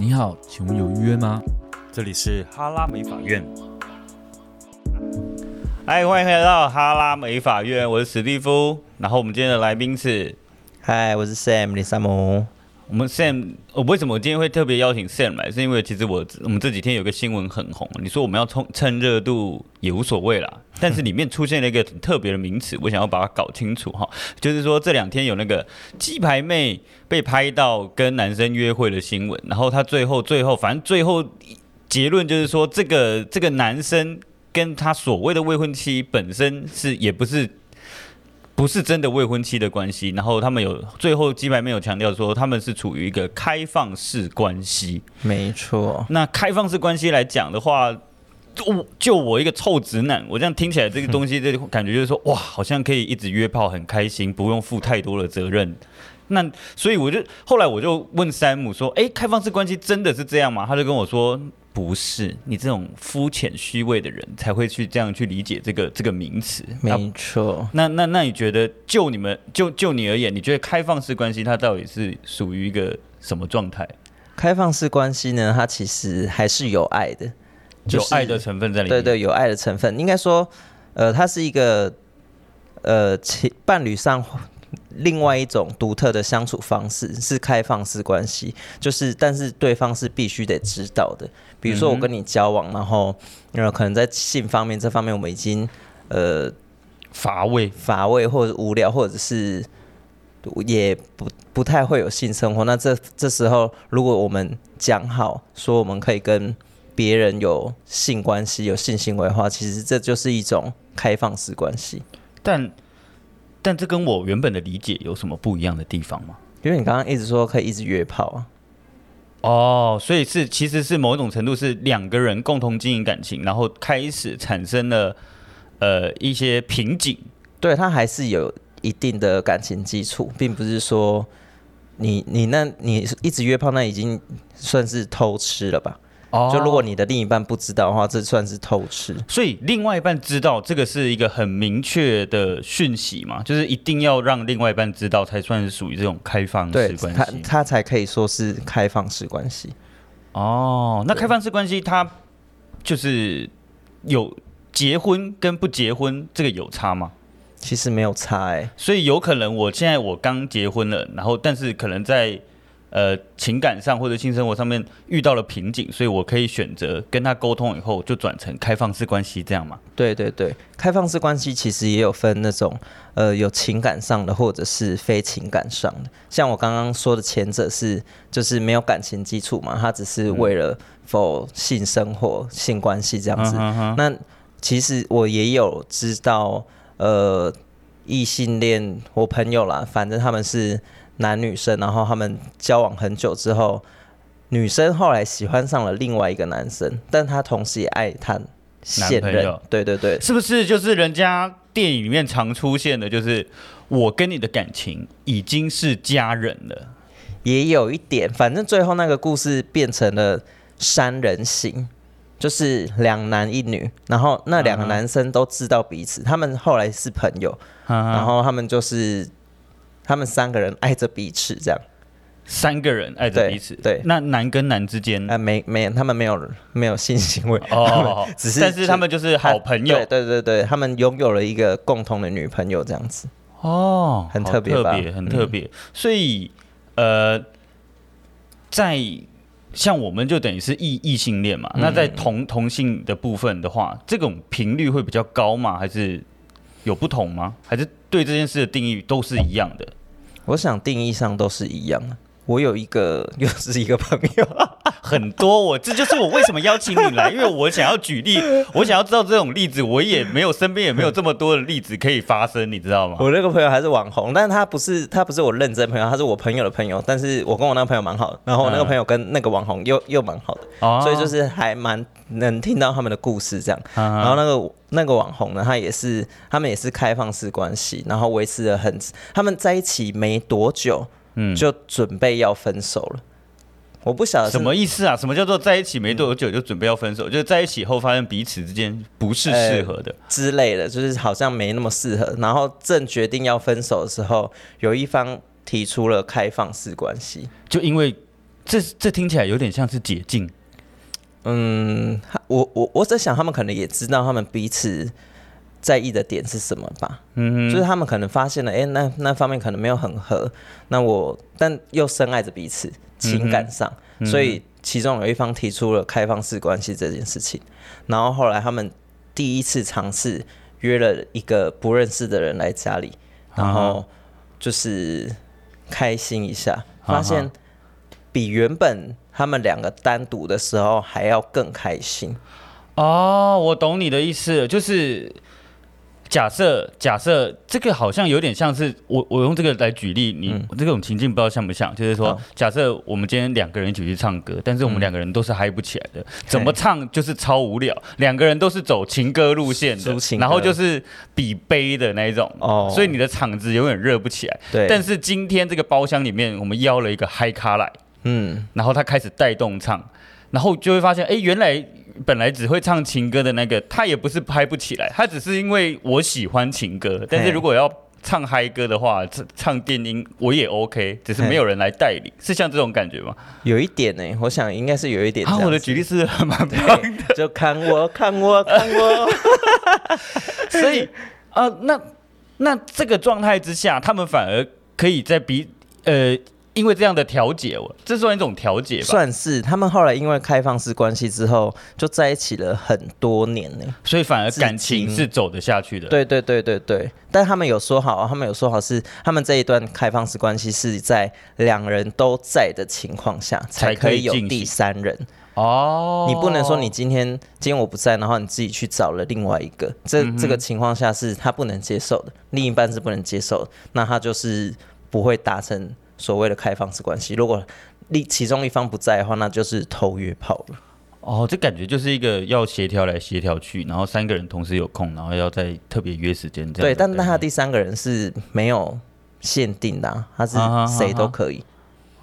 你好，请问有预约吗？这里是哈拉美法院。嗨，欢迎来到哈拉美法院，我是史蒂夫。然后我们今天的来宾是，嗨，我是 Sam 李萨姆。我们 Sam，我为什么我今天会特别邀请 Sam 来？是因为其实我我们这几天有个新闻很红，你说我们要冲趁热度也无所谓啦。但是里面出现了一个很特别的名词，我想要把它搞清楚哈。就是说这两天有那个鸡排妹被拍到跟男生约会的新闻，然后他最后最后反正最后结论就是说，这个这个男生跟他所谓的未婚妻本身是也不是。不是真的未婚妻的关系，然后他们有最后鸡排没有强调说他们是处于一个开放式关系，没错。那开放式关系来讲的话，就就我一个臭直男，我这样听起来这个东西，这感觉就是说哇，好像可以一直约炮，很开心，不用负太多的责任。那所以我就后来我就问山姆说，哎，开放式关系真的是这样吗？他就跟我说。不是你这种肤浅虚伪的人才会去这样去理解这个这个名词。没错。那那那你觉得就你们就就你而言，你觉得开放式关系它到底是属于一个什么状态？开放式关系呢，它其实还是有爱的，就是、有爱的成分在里面。对对，有爱的成分。应该说，呃，它是一个呃，情伴侣上。另外一种独特的相处方式是开放式关系，就是但是对方是必须得知道的。比如说我跟你交往，然后呃可能在性方面这方面我们已经呃乏味乏味或者无聊，或者是也不不太会有性生活。那这这时候如果我们讲好说我们可以跟别人有性关系、有性行为的话，其实这就是一种开放式关系。但但这跟我原本的理解有什么不一样的地方吗？因为你刚刚一直说可以一直约炮啊。哦，所以是其实是某一种程度是两个人共同经营感情，然后开始产生了呃一些瓶颈。对，他还是有一定的感情基础，并不是说你你那你一直约炮，那已经算是偷吃了吧？哦，就如果你的另一半不知道的话，这算是偷吃。所以另外一半知道这个是一个很明确的讯息嘛，就是一定要让另外一半知道，才算是属于这种开放式关系。他他才可以说是开放式关系。哦，那开放式关系，它就是有结婚跟不结婚这个有差吗？其实没有差哎、欸，所以有可能我现在我刚结婚了，然后但是可能在。呃，情感上或者性生活上面遇到了瓶颈，所以我可以选择跟他沟通以后就转成开放式关系，这样嘛？对对对，开放式关系其实也有分那种呃有情感上的或者是非情感上的。像我刚刚说的前者是就是没有感情基础嘛，他只是为了否性生活、性关系这样子。嗯、那其实我也有知道呃异性恋，我朋友啦，反正他们是。男女生，然后他们交往很久之后，女生后来喜欢上了另外一个男生，但她同时也爱她现任。对对对，是不是就是人家电影里面常出现的，就是我跟你的感情已经是家人了？也有一点，反正最后那个故事变成了三人行，就是两男一女，然后那两个男生都知道彼此，他们后来是朋友，然后他们就是。他们三个人爱着彼此，这样，三个人爱着彼此。对，那男跟男之间，啊、呃，没没，他们没有没有性行为哦，只是，但是他们就是好朋友。对对对对，他们拥有了一个共同的女朋友，这样子。哦，很特别，特别，很特别。嗯、所以，呃，在像我们就等于是异异性恋嘛，嗯、那在同同性的部分的话，这种频率会比较高吗？还是有不同吗？还是对这件事的定义都是一样的？我想定义上都是一样的。我有一个 又是一个朋友，很多。我这就是我为什么邀请你来，因为我想要举例，我想要知道这种例子，我也没有身边也没有这么多的例子可以发生，你知道吗？我那个朋友还是网红，但是他不是他不是我认真朋友，他是我朋友的朋友。但是我跟我那个朋友蛮好的，然后我那个朋友跟那个网红又又蛮好的，嗯、所以就是还蛮能听到他们的故事这样。嗯、然后那个那个网红呢，他也是他们也是开放式关系，然后维持了很他们在一起没多久。嗯，就准备要分手了。我不晓得什么意思啊？什么叫做在一起没多久就准备要分手？嗯、就是在一起后发现彼此之间不是适合的、欸、之类的，就是好像没那么适合。然后正决定要分手的时候，有一方提出了开放式关系，就因为这这听起来有点像是解禁。嗯，我我我在想，他们可能也知道他们彼此在意的点是什么吧。嗯哼，就是他们可能发现了，哎，那那方面可能没有很合，那我但又深爱着彼此，情感上，嗯、所以其中有一方提出了开放式关系这件事情。然后后来他们第一次尝试约了一个不认识的人来家里，然后就是开心一下，发现比原本。他们两个单独的时候还要更开心哦，我懂你的意思，就是假设假设这个好像有点像是我我用这个来举例，你、嗯、这种情境不知道像不像？就是说，假设我们今天两个人一起去唱歌，但是我们两个人都是嗨不起来的，嗯、怎么唱就是超无聊，两个人都是走情歌路线的，然后就是比悲的那一种哦，所以你的场子永远热不起来。对，但是今天这个包厢里面，我们邀了一个嗨咖来。嗯，然后他开始带动唱，然后就会发现，哎，原来本来只会唱情歌的那个，他也不是拍不起来，他只是因为我喜欢情歌，但是如果要唱嗨歌的话，唱唱电音我也 OK，只是没有人来带领，是像这种感觉吗？有一点呢，我想应该是有一点。啊，我的举例是蛮棒的，就看我看我看我，所以啊，那那这个状态之下，他们反而可以在比呃。因为这样的调解，这算一种调解吧？算是。他们后来因为开放式关系之后，就在一起了很多年呢，所以反而感情是走得下去的。对对对对对。但他们有说好，他们有说好是他们这一段开放式关系是在两人都在的情况下才可以有第三人哦。你不能说你今天今天我不在，然后你自己去找了另外一个，这、嗯、这个情况下是他不能接受的，另一半是不能接受的，那他就是不会达成。所谓的开放式关系，如果另其中一方不在的话，那就是偷约炮了。哦，这感觉就是一个要协调来协调去，然后三个人同时有空，然后要再特别约时间这样。对，但那他第三个人是没有限定的，啊，他是谁都可以。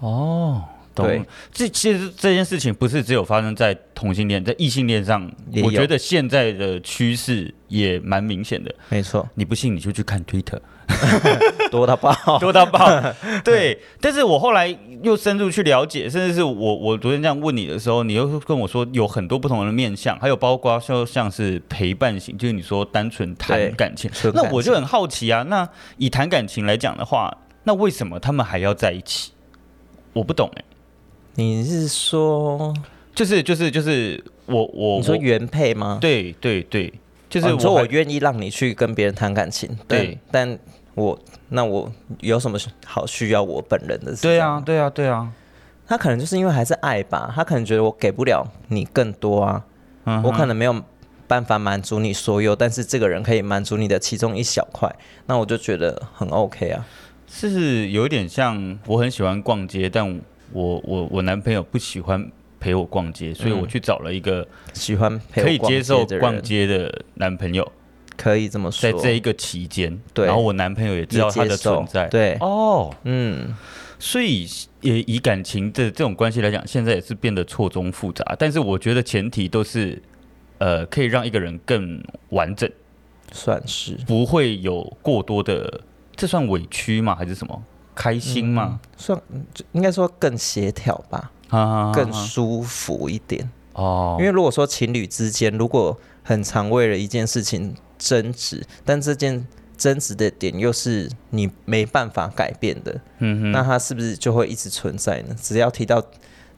啊、哈哈哦，懂。对，这其实这件事情不是只有发生在同性恋，在异性恋上，我觉得现在的趋势也蛮明显的。没错，你不信你就去看 Twitter。多到爆，多到爆，对。但是我后来又深入去了解，甚至是我我昨天这样问你的时候，你又跟我说有很多不同的面向，还有包括说像是陪伴型，就是你说单纯谈感情。那我就很好奇啊，那以谈感情来讲的话，那为什么他们还要在一起？我不懂哎、欸。你是说，就是就是就是我我你说原配吗？对对对，就是我、哦、说我愿意让你去跟别人谈感情，对，但。我那我有什么好需要我本人的？对啊，对啊，对啊。他可能就是因为还是爱吧，他可能觉得我给不了你更多啊，嗯、我可能没有办法满足你所有，但是这个人可以满足你的其中一小块，那我就觉得很 OK 啊。是有一点像我很喜欢逛街，但我我我男朋友不喜欢陪我逛街，所以我去找了一个喜欢可以接受逛街的男朋友。可以这么说，在这一个期间，对，然后我男朋友也知道他的存在，对，哦，嗯，所以也以感情的这种关系来讲，现在也是变得错综复杂。但是我觉得前提都是，呃，可以让一个人更完整，算是。不会有过多的，这算委屈吗？还是什么开心嘛？嗯、算，应该说更协调吧，啊，更舒服一点哦。因为如果说情侣之间，如果很常为了一件事情。争执，但这件争执的点又是你没办法改变的，嗯哼，那它是不是就会一直存在呢？只要提到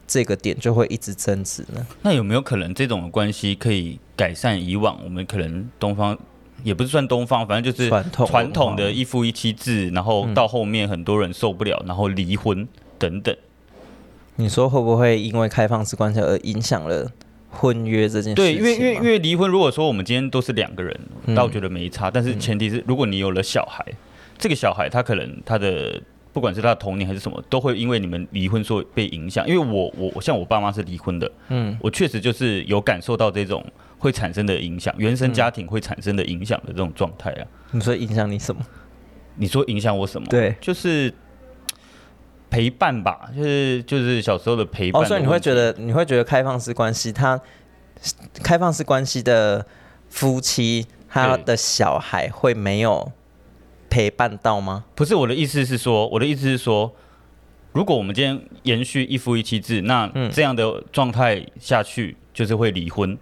这个点，就会一直争执呢？那有没有可能这种关系可以改善以往我们可能东方也不是算东方，反正就是传统的一夫一妻制，然后到后面很多人受不了，然后离婚等等。你说会不会因为开放式关系而影响了？婚约这件事，对，因为因为因为离婚，如果说我们今天都是两个人，倒觉得没差。嗯、但是前提是，如果你有了小孩，嗯、这个小孩他可能他的不管是他的童年还是什么，都会因为你们离婚所被影响。因为我我我像我爸妈是离婚的，嗯，我确实就是有感受到这种会产生的影响，原生家庭会产生的影响的这种状态啊。你说影响你什么？你说影响我什么？对，就是。陪伴吧，就是就是小时候的陪伴的。哦，所以你会觉得你会觉得开放式关系，他开放式关系的夫妻，他的小孩会没有陪伴到吗？不是，我的意思是说，我的意思是说，如果我们今天延续一夫一妻制，那这样的状态下去就是会离婚。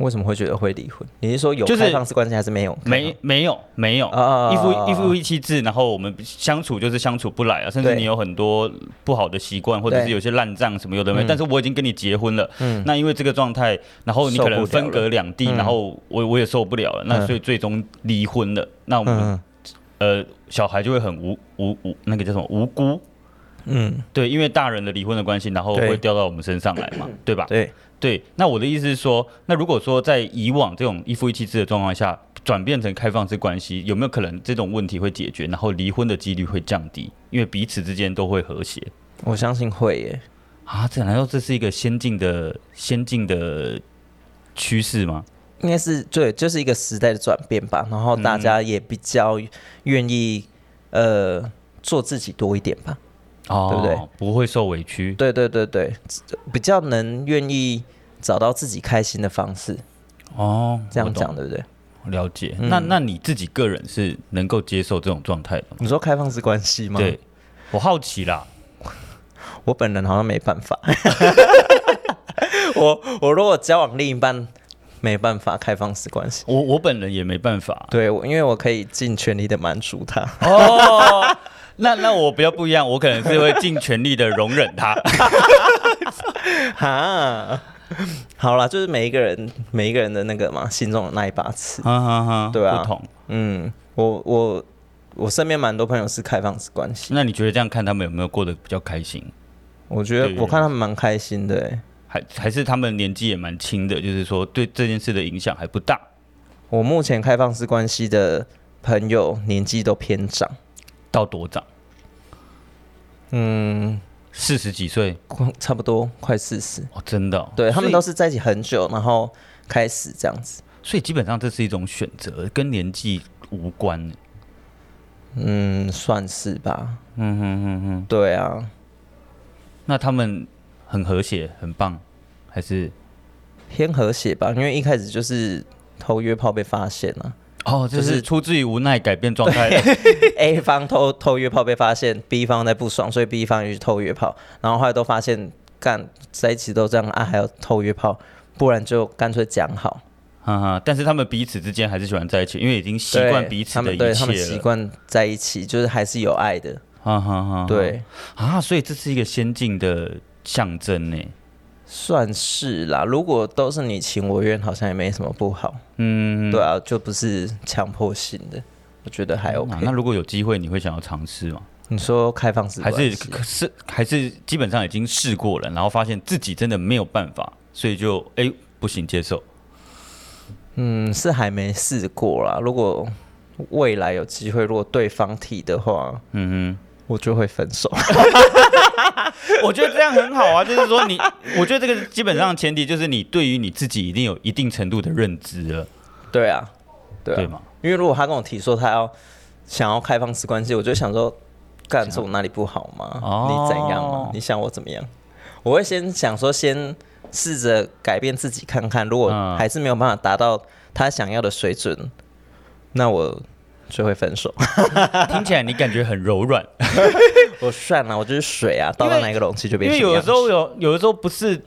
为什么会觉得会离婚？你是说有开放式关系还是没有？没没有没有啊！一夫一夫一妻制，然后我们相处就是相处不来啊，甚至你有很多不好的习惯，或者是有些烂账什么有的没。但是我已经跟你结婚了，嗯，那因为这个状态，然后你可能分隔两地，然后我我也受不了了，那所以最终离婚了。那我们呃小孩就会很无无无那个叫什么无辜，嗯，对，因为大人的离婚的关系，然后会掉到我们身上来嘛，对吧？对。对，那我的意思是说，那如果说在以往这种一夫一妻制的状况下，转变成开放式关系，有没有可能这种问题会解决，然后离婚的几率会降低，因为彼此之间都会和谐？我相信会耶。啊，这难道这是一个先进的先进的趋势吗？应该是对，就是一个时代的转变吧。然后大家也比较愿意、嗯、呃做自己多一点吧。哦，对不对？不会受委屈。对对对对，比较能愿意找到自己开心的方式。哦，这样讲对不对？了解。嗯、那那你自己个人是能够接受这种状态的吗？你说开放式关系吗？对，我好奇啦。我本人好像没办法。我我如果交往另一半没办法开放式关系，我我本人也没办法。对，因为我可以尽全力的满足他。哦。那那我比较不一样，我可能是会尽全力的容忍他。哈，好啦，就是每一个人每一个人的那个嘛，心中的那一把尺，哈哈哈，对啊，不同。嗯，我我我身边蛮多朋友是开放式关系。那你觉得这样看他们有没有过得比较开心？我觉得我看他们蛮开心的，欸，还还是他们年纪也蛮轻的，就是说对这件事的影响还不大。我目前开放式关系的朋友年纪都偏长。到多长？嗯，四十几岁，差不多快四十哦，真的、哦，对他们都是在一起很久，然后开始这样子，所以基本上这是一种选择，跟年纪无关。嗯，算是吧。嗯哼哼哼，对啊。那他们很和谐，很棒，还是偏和谐吧？因为一开始就是偷约炮被发现了。哦，就是出自于无奈改变状态。A 方偷偷约炮被发现，B 方在不爽，所以 B 方也去偷约炮，然后后来都发现干在一起都这样啊，还要偷约炮，不然就干脆讲好。哈哈，但是他们彼此之间还是喜欢在一起，因为已经习惯彼此的一切了。他们习惯在一起，就是还是有爱的。哈哈哈，对啊，所以这是一个先进的象征呢。算是啦，如果都是你情我愿，好像也没什么不好。嗯，对啊，就不是强迫性的，我觉得还 OK。那如果有机会，你会想要尝试吗？你说开放式还是可是还是基本上已经试过了，然后发现自己真的没有办法，所以就哎、欸、不行接受。嗯，是还没试过啦。如果未来有机会，如果对方提的话，嗯哼。我就会分手。我觉得这样很好啊，就是说你，我觉得这个基本上前提就是你对于你自己一定有一定程度的认知了。对啊，对啊，对吗？因为如果他跟我提说他要想要开放式关系，我就想说，干是我哪里不好吗？哦、你怎样吗？你想我怎么样？我会先想说，先试着改变自己看看，如果还是没有办法达到他想要的水准，那我。就会分手，听起来你感觉很柔软。我算了，我就是水啊，倒到哪个容器就变。因为有的时候有，有的时候不是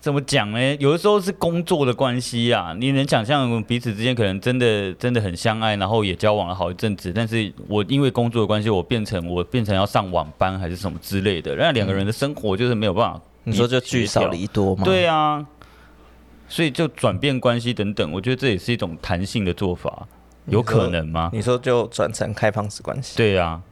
怎么讲呢？有的时候是工作的关系啊。你能想象彼此之间可能真的真的很相爱，然后也交往了好一阵子，但是我因为工作的关系，我变成我变成要上晚班还是什么之类的，那两个人的生活就是没有办法。你说就聚少离多吗？对啊，所以就转变关系等等，我觉得这也是一种弹性的做法。有可能吗？你说就转成开放式关系？对呀、啊。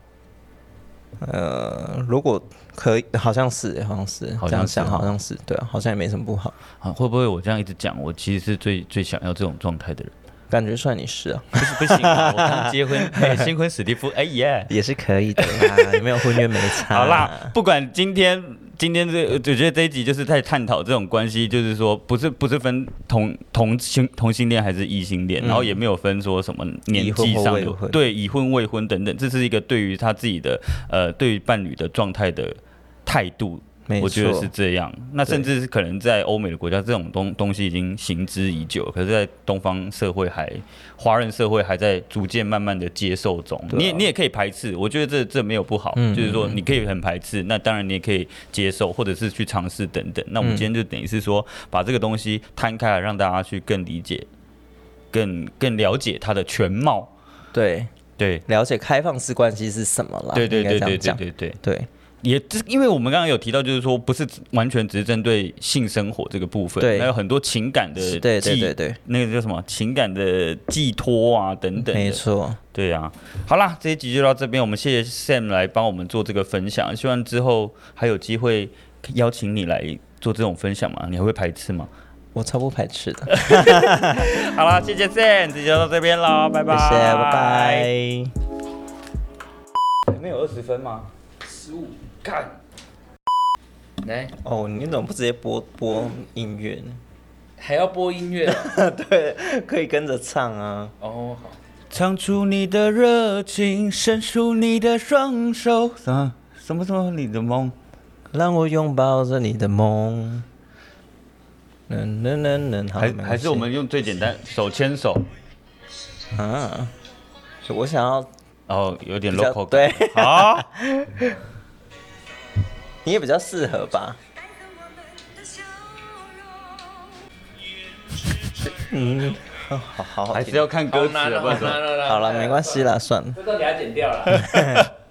呃，如果可以，好像是，好像是，好像想，好像是，对啊，好像也没什么不好。啊，会不会我这样一直讲，我其实是最最想要这种状态的人？感觉算你是啊，不是不行，我刚结婚，哎，新婚史蒂夫，哎耶，也是可以的啦，有没有婚约没差。好啦，不管今天今天这，我觉得这一集就是在探讨这种关系，就是说不是不是分同同性同性恋还是异性恋，然后也没有分说什么年纪上有对已婚未婚等等，这是一个对于他自己的呃对于伴侣的状态的态度我觉得是这样。那甚至是可能在欧美的国家，这种东东西已经行之已久，可是，在东方社会还华人社会还在逐渐慢慢的接受中。啊、你也你也可以排斥，我觉得这这没有不好，嗯、就是说你可以很排斥，那当然你也可以接受，或者是去尝试等等。那我们今天就等于是说，把这个东西摊开来，让大家去更理解、更更了解它的全貌。对对，了解开放式关系是什么了？对对对对对对对对。也，因为我们刚刚有提到，就是说不是完全只是针对性生活这个部分，对，还有很多情感的寄，对对对对，那个叫什么情感的寄托啊等等。没错，对啊。好啦，这一集就到这边，我们谢谢 Sam 来帮我们做这个分享，希望之后还有机会邀请你来做这种分享嘛？你还会排斥吗？我超不排斥的。好了，谢谢 Sam，这集就到这边喽，拜拜，谢谢，拜拜。前面有二十分吗？十五。看，来哦，你怎么不直接播播音乐呢？还要播音乐？对，可以跟着唱啊。哦，好。唱出你的热情，伸出你的双手，什么，什么什么你的梦，让我拥抱着你的梦。能能能能，好，还还是我们用最简单，手牵手。啊，我想要，哦，有点 local 对，好。你也比较适合吧？嗯，好好好，还是要看歌词，不然说，好了，没关系啦，算了，这都给他剪掉了。